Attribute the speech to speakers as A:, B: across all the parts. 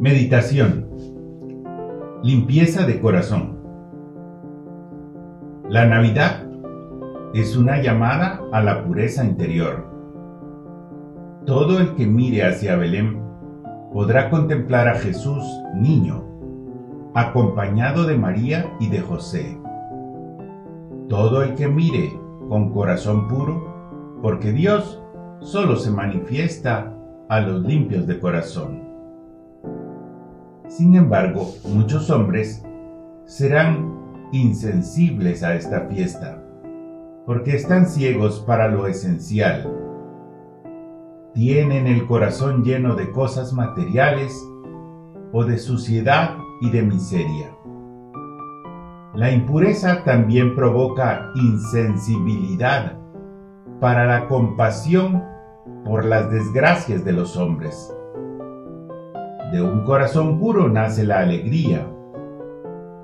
A: Meditación. Limpieza de corazón. La Navidad es una llamada a la pureza interior. Todo el que mire hacia Belén podrá contemplar a Jesús niño, acompañado de María y de José. Todo el que mire con corazón puro, porque Dios solo se manifiesta a los limpios de corazón. Sin embargo, muchos hombres serán insensibles a esta fiesta, porque están ciegos para lo esencial. Tienen el corazón lleno de cosas materiales o de suciedad y de miseria. La impureza también provoca insensibilidad para la compasión por las desgracias de los hombres. De un corazón puro nace la alegría,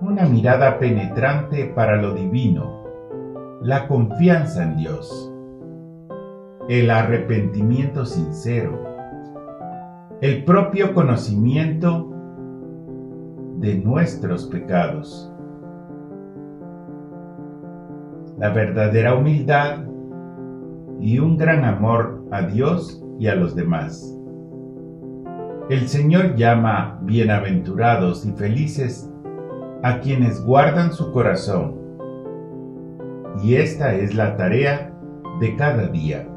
A: una mirada penetrante para lo divino, la confianza en Dios, el arrepentimiento sincero, el propio conocimiento de nuestros pecados, la verdadera humildad y un gran amor a Dios y a los demás. El Señor llama bienaventurados y felices a quienes guardan su corazón. Y esta es la tarea de cada día.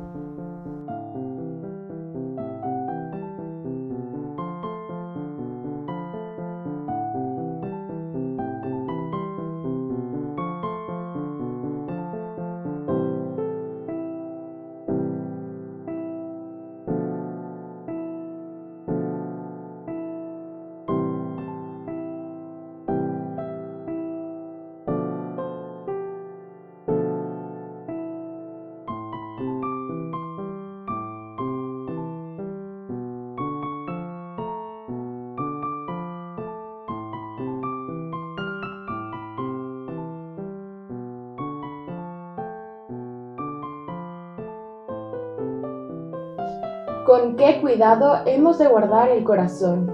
B: Con qué cuidado hemos de guardar el corazón,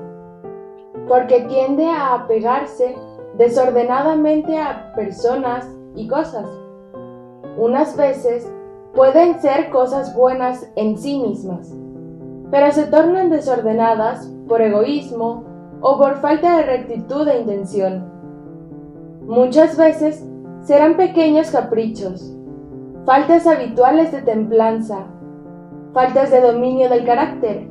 B: porque tiende a apegarse desordenadamente a personas y cosas. Unas veces pueden ser cosas buenas en sí mismas, pero se tornan desordenadas por egoísmo o por falta de rectitud de intención. Muchas veces serán pequeños caprichos, faltas habituales de templanza, faltas de dominio del carácter,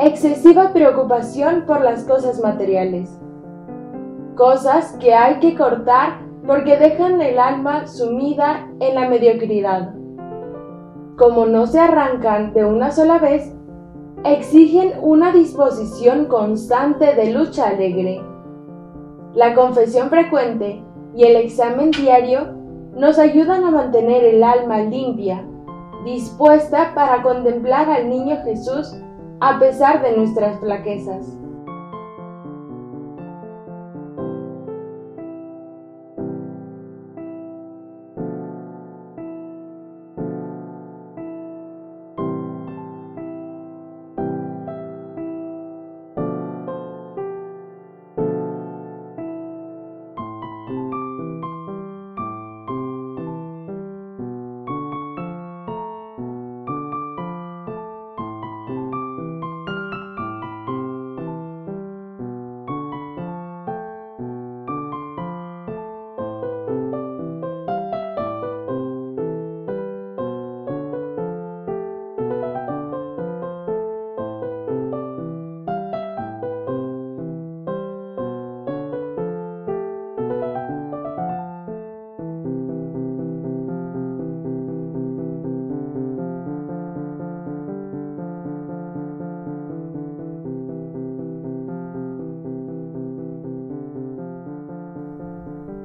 B: excesiva preocupación por las cosas materiales, cosas que hay que cortar porque dejan el alma sumida en la mediocridad. Como no se arrancan de una sola vez, exigen una disposición constante de lucha alegre. La confesión frecuente y el examen diario nos ayudan a mantener el alma limpia dispuesta para contemplar al niño Jesús a pesar de nuestras flaquezas.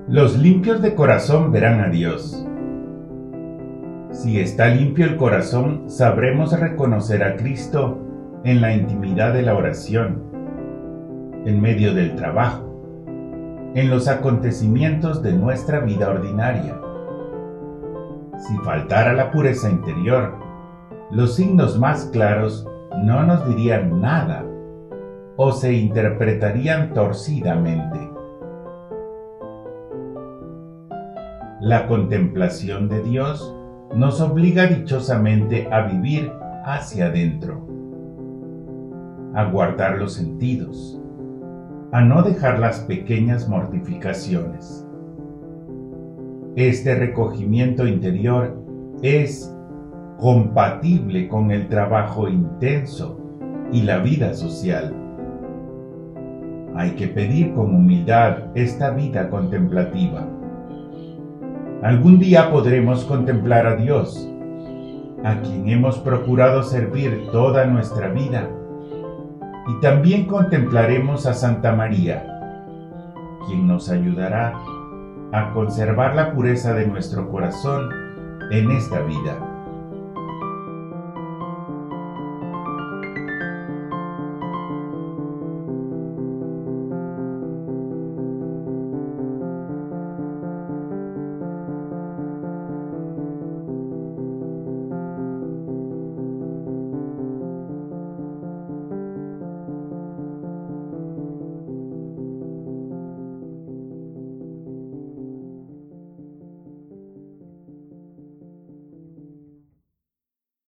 A: Los limpios de corazón verán a Dios. Si está limpio el corazón, sabremos reconocer a Cristo en la intimidad de la oración, en medio del trabajo, en los acontecimientos de nuestra vida ordinaria. Si faltara la pureza interior, los signos más claros no nos dirían nada, o se interpretarían torcidamente. La contemplación de Dios nos obliga dichosamente a vivir hacia adentro, a guardar los sentidos, a no dejar las pequeñas mortificaciones. Este recogimiento interior es compatible con el trabajo intenso y la vida social. Hay que pedir con humildad esta vida contemplativa. Algún día podremos contemplar a Dios, a quien hemos procurado servir toda nuestra vida, y también contemplaremos a Santa María, quien nos ayudará a conservar la pureza de nuestro corazón en esta vida.